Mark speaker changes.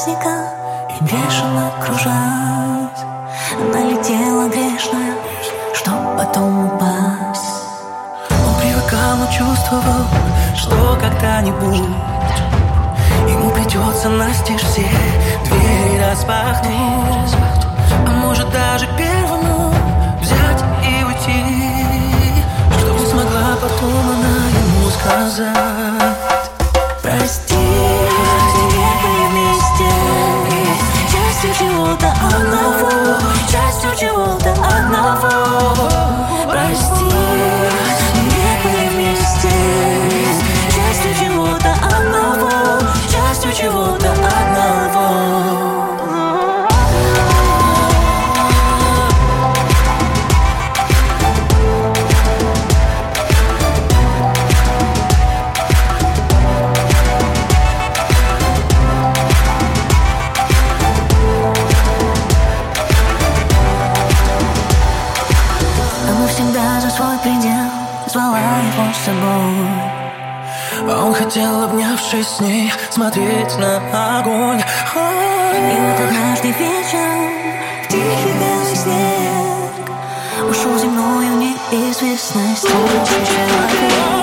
Speaker 1: праздника И бешено кружась Налетела грешная Чтоб потом упасть.
Speaker 2: Он привыкал, но чувствовал Что когда-нибудь Ему придется настежь все двери распахнуть. А может даже первому взять и уйти. Чтоб не смогла потом она ему сказать
Speaker 1: 谢谢我。Собой.
Speaker 2: А он хотел, обнявшись с ней Смотреть на огонь.
Speaker 1: И вот однажды вечером В тихий белый снег Ушел земною неизвестность. Человек